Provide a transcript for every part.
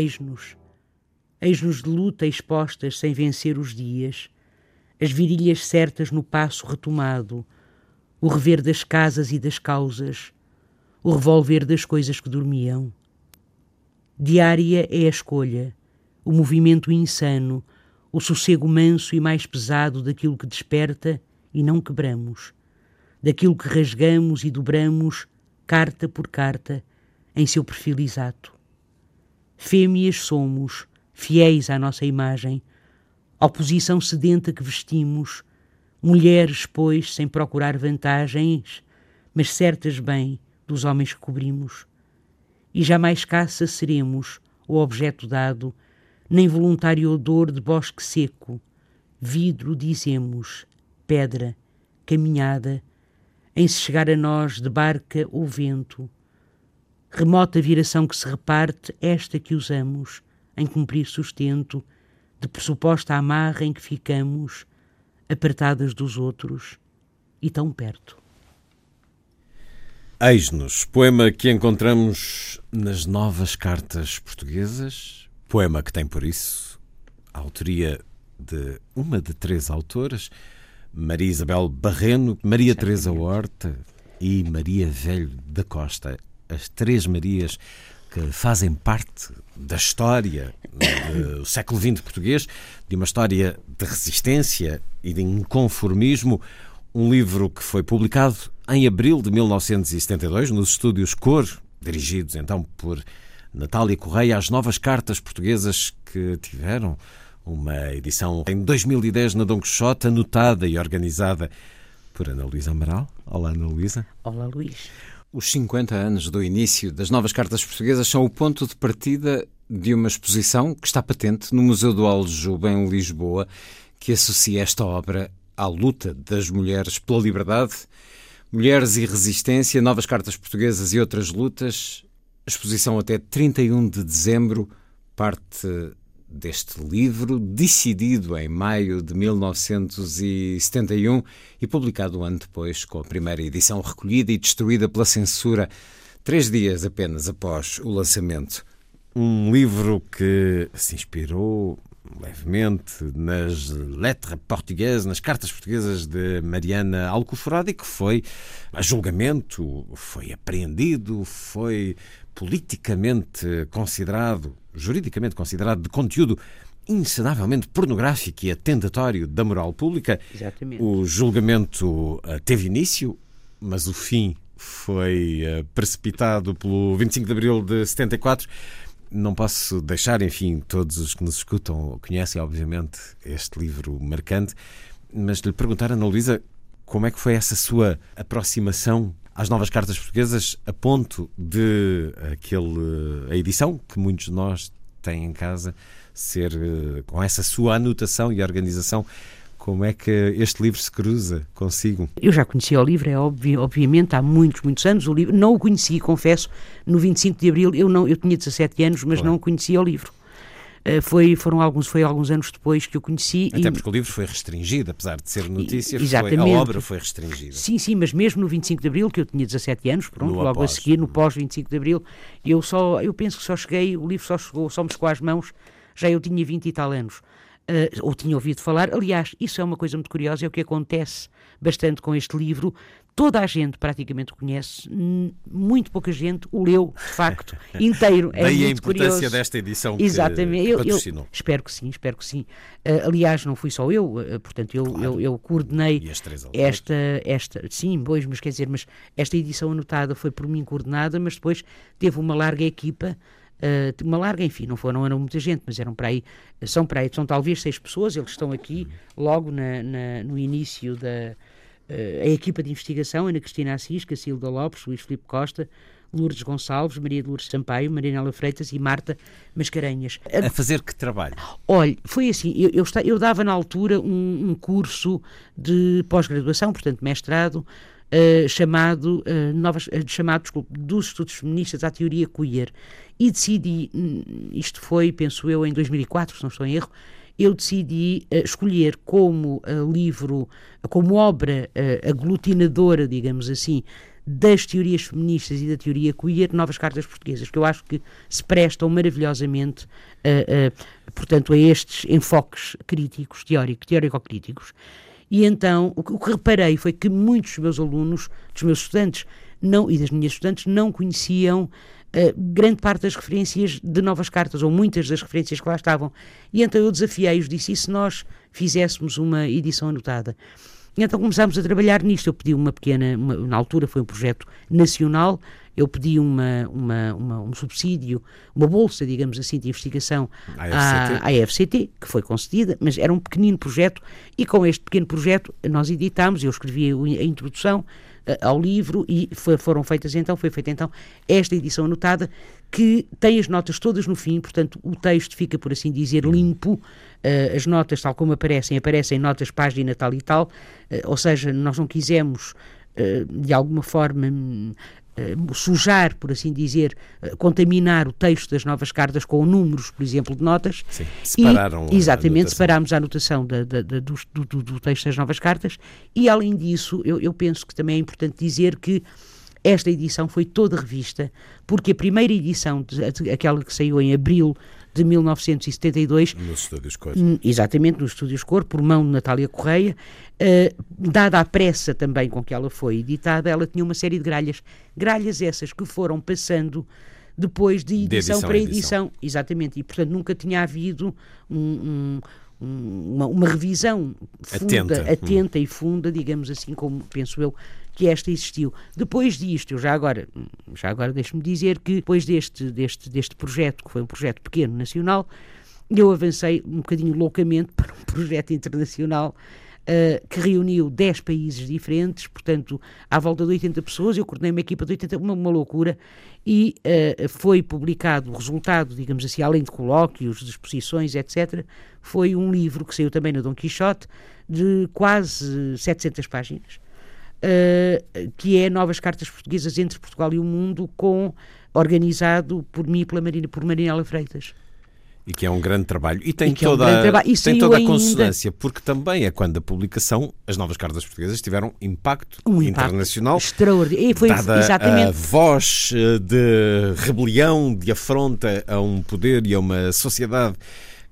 Eis-nos, eis-nos de luta expostas sem vencer os dias, as virilhas certas no passo retomado, o rever das casas e das causas, o revolver das coisas que dormiam. Diária é a escolha, o movimento insano, o sossego manso e mais pesado daquilo que desperta e não quebramos, daquilo que rasgamos e dobramos, carta por carta, em seu perfil exato. Fêmeas somos, fiéis à nossa imagem, oposição sedenta que vestimos, mulheres, pois, sem procurar vantagens, mas certas bem dos homens que cobrimos. E jamais caça seremos o objeto dado, nem voluntário odor de bosque seco, vidro, dizemos, pedra, caminhada, em se chegar a nós de barca ou vento. Remota viração que se reparte, esta que usamos, em cumprir sustento, de pressuposta amarra em que ficamos, apertadas dos outros e tão perto. Eis-nos, poema que encontramos nas novas cartas portuguesas, poema que tem por isso a autoria de uma de três autoras, Maria Isabel Barreno, Maria Teresa Horta e Maria Velho da Costa, as três Marias que fazem parte da história do século XX português, de uma história de resistência e de inconformismo, um livro que foi publicado em abril de 1972 nos estúdios Cor, dirigidos então por Natália Correia, as novas cartas portuguesas que tiveram uma edição em 2010 na Dom Quixote, anotada e organizada por Ana Luísa Amaral. Olá, Ana Luísa. Olá, Luís. Os 50 anos do início das novas cartas portuguesas são o ponto de partida de uma exposição que está patente no Museu do Aljube, em Lisboa, que associa esta obra à luta das mulheres pela liberdade, mulheres e resistência, novas cartas portuguesas e outras lutas. Exposição até 31 de dezembro parte deste livro, decidido em maio de 1971 e publicado um ano depois, com a primeira edição recolhida e destruída pela censura, três dias apenas após o lançamento. Um livro que se inspirou levemente nas letras portuguesas, nas cartas portuguesas de Mariana Alcoforada e que foi a julgamento, foi apreendido, foi politicamente considerado, juridicamente considerado de conteúdo incedavelmente pornográfico e atentatório da moral pública. Exatamente. O julgamento uh, teve início, mas o fim foi uh, precipitado pelo 25 de abril de 74. Não posso deixar, enfim, todos os que nos escutam conhecem, obviamente, este livro marcante, mas lhe perguntar, Ana Luísa, como é que foi essa sua aproximação às novas cartas portuguesas a ponto de aquele, a edição que muitos de nós têm em casa ser com essa sua anotação e organização como é que este livro se cruza consigo? Eu já conhecia o livro, é óbvio, obviamente, há muitos, muitos anos. O livro não o conheci, confesso, no 25 de abril. Eu não, eu tinha 17 anos, mas não conhecia o livro. Uh, foi, foram alguns, foi alguns anos depois que eu conheci. Até e... porque o livro foi restringido, apesar de ser notícia. Foi, a obra foi restringida. Sim, sim, mas mesmo no 25 de Abril, que eu tinha 17 anos, pronto, No logo após. a seguir, no pós-25 de Abril, eu só, eu penso que só cheguei, o livro só chegou, só me chegou às mãos, já eu tinha 20 e tal anos. Uh, ou tinha ouvido falar. Aliás, isso é uma coisa muito curiosa, é o que acontece bastante com este livro. Toda a gente praticamente o conhece, muito pouca gente o leu, de facto, inteiro. É Daí a importância curioso. desta edição que, Exatamente. que Eu- eu, patrocinou. espero que sim, espero que sim. Uh, aliás, não fui só eu, uh, portanto, eu, eu, eu coordenei esta, esta, sim, pois, mas quer dizer, mas esta edição anotada foi por mim coordenada, mas depois teve uma larga equipa Uh, uma larga, enfim, não foram, não eram muita gente, mas eram para aí, são para aí, são talvez seis pessoas, eles estão aqui logo na, na, no início da uh, a equipa de investigação, Ana Cristina Assis, Cacilda Lopes, Luís Filipe Costa, Lourdes Gonçalves, Maria de Lourdes Sampaio, Marinela Freitas e Marta Mascarenhas. A fazer que trabalho? Olha, foi assim, eu, eu, eu dava na altura um, um curso de pós-graduação, portanto mestrado, uh, chamado, uh, novas, uh, chamado desculpe, dos estudos feministas à teoria queer e decidi, hum, isto foi, penso eu, em 2004, se não estou em erro, eu decidi uh, escolher como uh, livro, como obra uh, aglutinadora, digamos assim, das teorias feministas e da teoria queer, Novas Cartas Portuguesas, que eu acho que se prestam maravilhosamente, portanto, a estes enfoques críticos, teóricos, teórico-críticos. E então, o que, o que reparei foi que muitos dos meus alunos, dos meus estudantes, não, e das minhas estudantes, não conheciam uh, grande parte das referências de novas cartas, ou muitas das referências que lá estavam. E então eu desafiei-os, disse, e se nós fizéssemos uma edição anotada? Então começámos a trabalhar nisto. Eu pedi uma pequena, uma, na altura foi um projeto nacional, eu pedi uma, uma, uma, um subsídio, uma bolsa, digamos assim, de investigação à, à FCT, que foi concedida, mas era um pequenino projeto, e com este pequeno projeto nós editámos, eu escrevi a introdução ao livro e foi, foram feitas então, foi feita então esta edição anotada, que tem as notas todas no fim, portanto o texto fica, por assim dizer, limpo, uh, as notas tal como aparecem, aparecem notas página tal e tal, uh, ou seja, nós não quisemos de alguma forma eh, sujar, por assim dizer, eh, contaminar o texto das novas cartas com números, por exemplo, de notas. Sim, separaram e, Exatamente, a separámos a anotação da, da, da, do, do, do, texto das novas cartas e, além disso, eu, eu penso que também é importante dizer que esta edição foi toda revista, porque a primeira edição, aquela que saiu em abril de 1972. Nos Estúdios Cor. Exatamente, nos Estúdios Cor, por mão de Natália Correia. Uh, dada a pressa também com que ela foi editada, ela tinha uma série de gralhas. Gralhas essas que foram passando depois de edição, de edição para edição. edição. Exatamente, e portanto nunca tinha havido um, um, uma, uma, revisão funda, atenta, atenta hum. e funda, digamos assim, como penso eu que esta existiu. Depois disto, eu já agora, já agora deixe-me dizer que depois deste, deste, deste projeto, que foi um projeto pequeno nacional, eu avancei um bocadinho loucamente para um projeto internacional Uh, que reuniu 10 países diferentes, portanto, à volta de 80 pessoas. Eu coordenei uma equipa de 80, uma, uma loucura, e uh, foi publicado o resultado, digamos assim, além de colóquios, de exposições, etc., foi um livro que saiu também no Dom Quixote, de quase 700 páginas, uh, que é Novas Cartas Portuguesas entre Portugal e o Mundo, com, organizado por mim e pela Marina, por Marinela Freitas. E que é um grande trabalho. E tem e toda, é um e tem toda a consonância, ainda... porque também é quando a publicação, as novas cartas portuguesas tiveram impacto, um impacto internacional. Extraordinário. E foi exatamente. a voz eh, de rebelião, de afronta a um poder e a uma sociedade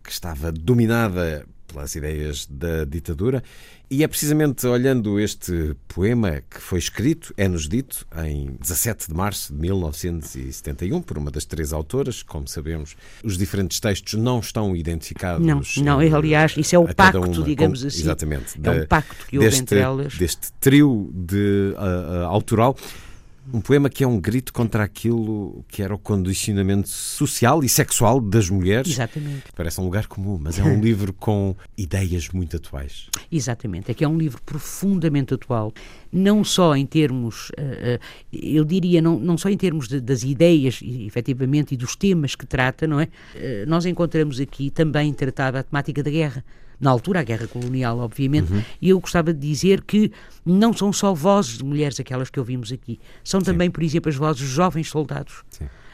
que estava dominada pelas ideias da ditadura e é precisamente olhando este poema que foi escrito, é-nos dito, em 17 de março de 1971, por uma das três autoras. Como sabemos, os diferentes textos não estão identificados. Não, não, em, aliás, isso é o pacto, uma, digamos assim. Exatamente. É um pacto que houve deste, entre elas. Deste trio de, uh, uh, autoral. Um poema que é um grito contra aquilo que era o condicionamento social e sexual das mulheres. Exatamente. Parece um lugar comum, mas é um livro com ideias muito atuais. Exatamente. É que é um livro profundamente atual, não só em termos, uh, uh, eu diria, não, não só em termos de, das ideias, efetivamente, e dos temas que trata, não é? Uh, nós encontramos aqui também tratada a temática da guerra na altura, a guerra colonial, obviamente, uhum. e eu gostava de dizer que não são só vozes de mulheres aquelas que ouvimos aqui, são também, Sim. por exemplo, as vozes de jovens soldados.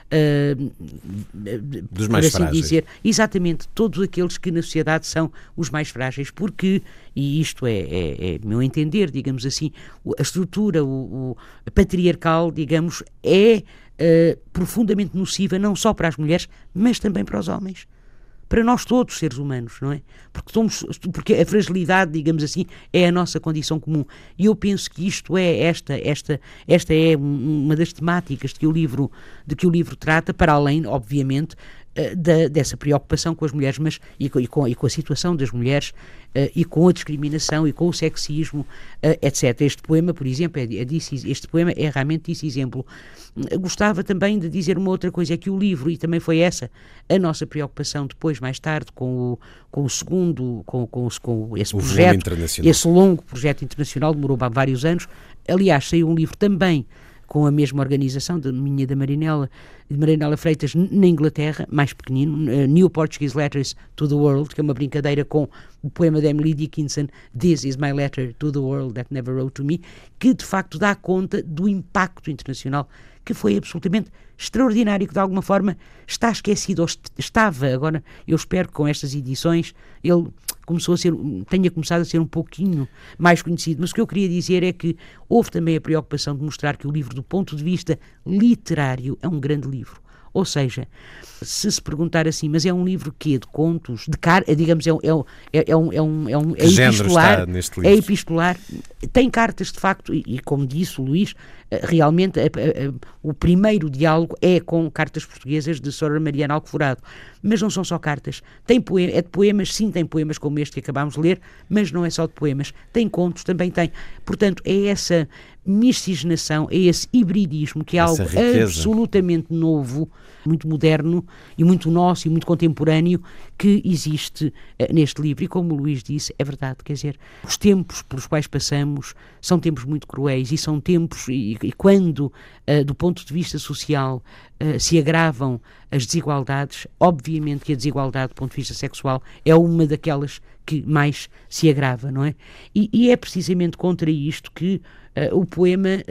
Uh, Dos mais assim frágeis. dizer, exatamente, todos aqueles que na sociedade são os mais frágeis, porque, e isto é, é, é meu entender, digamos assim, a estrutura o, o patriarcal, digamos, é uh, profundamente nociva não só para as mulheres, mas também para os homens para nós todos, seres humanos, não é? Porque, somos, porque a fragilidade, digamos assim, é a nossa condição comum. E eu penso que isto é, esta, esta, esta é uma das temáticas que o livro, de que o livro trata, para além, obviamente, da, dessa preocupação com as mulheres mas, e, com, e, com, e com a situação das mulheres uh, e com a discriminação e com o sexismo, uh, etc. Este poema, por exemplo, é, é disse, este poema é realmente esse exemplo. Gostava também de dizer uma outra coisa, é que o livro, e também foi essa a nossa preocupação depois, mais tarde, com o, com o segundo, com, com, com esse o projeto, esse longo projeto internacional, demorou vários anos. Aliás, saiu um livro também com a mesma organização de minha da Marinela, de Marinela Freitas na Inglaterra, mais pequenino, uh, New Portuguese Letters to the World, que é uma brincadeira com o poema de Emily Dickinson, This is my letter to the world that never wrote to me, que de facto dá conta do impacto internacional que foi absolutamente extraordinário, que de alguma forma está esquecido, ou estava, agora eu espero que com estas edições ele começou a ser, tenha começado a ser um pouquinho mais conhecido. Mas o que eu queria dizer é que houve também a preocupação de mostrar que o livro, do ponto de vista literário, é um grande livro. Ou seja, se se perguntar assim, mas é um livro que de contos, de car digamos, é, é, é, é um, é um, é um é epistolar, é epistolar, tem cartas de facto, e, e como disse o Luís, eh, realmente a, a, a, o primeiro diálogo é com cartas portuguesas de Sra. Mariana Alcoforado. Mas não são só cartas. Tem poema, é de poemas, sim, tem poemas como este que acabámos de ler, mas não é só de poemas. Tem contos, também tem. Portanto, é essa miscigenação, é esse hibridismo que é essa algo riqueza. absolutamente novo, muito moderno e muito nosso e muito contemporâneo que existe uh, neste livro. E como o Luís disse, é verdade, quer dizer, os tempos pelos quais passamos são tempos muito cruéis e são tempos, e, e quando, uh, do ponto de vista social, uh, se agravam as desigualdades, obviamente que a desigualdade do ponto de vista sexual é uma daquelas que mais se agrava, não é? E, e é precisamente contra isto que uh, o poema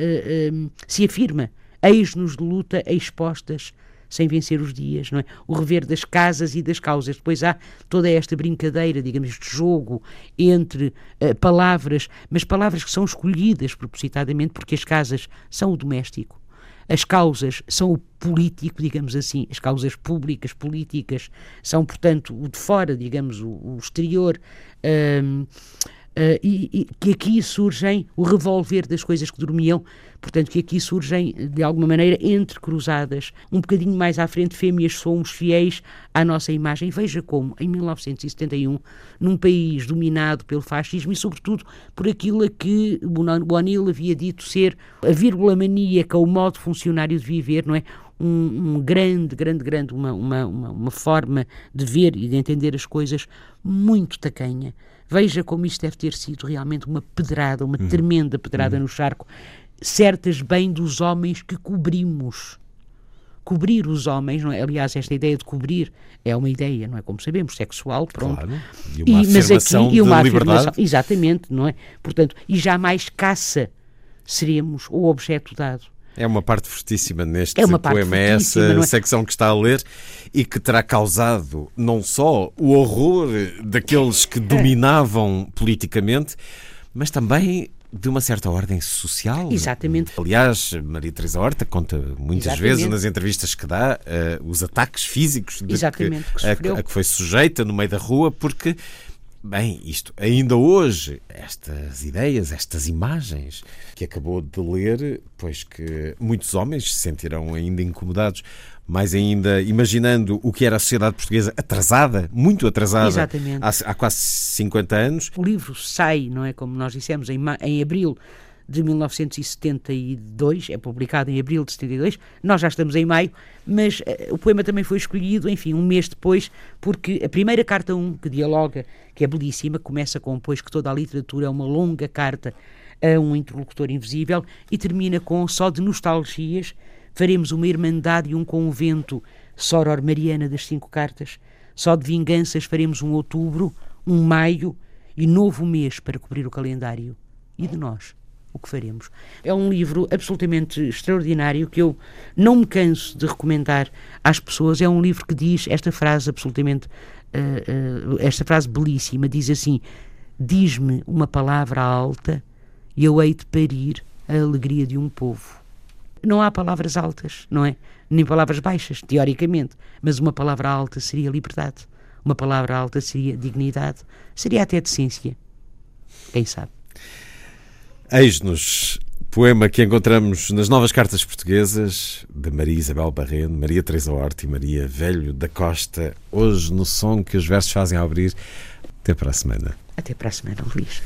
se afirma. Eis-nos de luta expostas sem vencer os dias, não é? O rever das casas e das causas. Depois há toda esta brincadeira, digamos, este jogo entre uh, palavras, mas palavras que são escolhidas propositadamente porque as casas são o doméstico. As causas são o político, digamos assim, as causas públicas, políticas, são, portanto, o de fora, digamos, o, o exterior. Uh, Uh, e, e, que aqui surgem o revolver das coisas que dormiam, portanto, que aqui surgem de alguma maneira entrecruzadas. Um bocadinho mais à frente, fêmeas somos fiéis à nossa imagem. Veja como, em 1971, num país dominado pelo fascismo e, sobretudo, por aquilo a que O'Neill havia dito ser a vírgula maníaca, o modo funcionário de viver, não é? Um, um, grande, grande, grande, uma, uma, uma, uma, forma de ver e de entender as coisas muito tacanha. Veja como isto deve ter sido realmente uma pedrada, uma uhum. tremenda pedrada uhum. no charco, certas bem dos homens que cobrimos. Cobrir os homens, não é? aliás, esta ideia de cobrir é uma ideia, não é? Como sabemos, sexual, pronto. Claro. E uma e, afirmação aqui, e uma afirmação, exatamente, não é? Portanto, e jamais caça seremos o objeto dado. É uma parte fortíssima neste é poema, é essa é? secção que está a ler e que terá causado não só o horror daqueles que dominavam politicamente, mas também de uma certa ordem social. Exatamente. Aliás, Maria Teresa Horta conta muitas Exatamente. vezes nas entrevistas que dá uh, os ataques físicos de Exatamente, que, que a, a, que foi sujeita no meio da rua porque Bem, isto, ainda hoje, estas ideias, estas imagens que acabou de ler, pois que muitos homens se sentirão ainda incomodados, mais ainda imaginando o que era a sociedade portuguesa atrasada, muito atrasada. Há, há quase 50 anos. O livro sai, não é como nós dissemos, em, em abril de 1972, é publicado em abril de 72, nós já estamos em maio, mas uh, o poema também foi escolhido, enfim, um mês depois, porque a primeira carta 1, que dialoga, que é belíssima, começa com, pois, que toda a literatura é uma longa carta a um interlocutor invisível e termina com, só de nostalgias, faremos uma irmandade e um convento, soror mariana das cinco cartas, só de vinganças faremos um outubro, um maio e novo mês para cobrir o calendário. E de nós? O que faremos. É um livro absolutamente extraordinário que eu não me canso de recomendar às pessoas. É um livro que diz esta frase absolutamente, uh, uh, esta frase belíssima, diz assim, diz-me uma palavra alta e eu hei de parir a alegria de um povo. Não há palavras altas, não é? Nem palavras baixas, teoricamente, mas uma palavra alta seria liberdade. Uma palavra alta seria dignidade, seria até decência. Quem sabe? Eis-nos Poema que encontramos nas novas cartas portuguesas de Maria Isabel Barreno, Maria Teresa Horta e Maria Velho da Costa, hoje no som que os versos fazem ao abrir. Até para a semana. Até para a semana, Luís.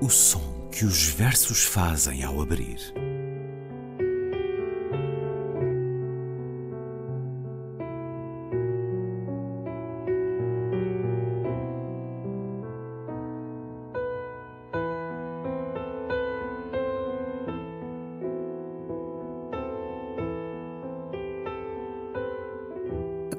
O som que os versos fazem ao abrir.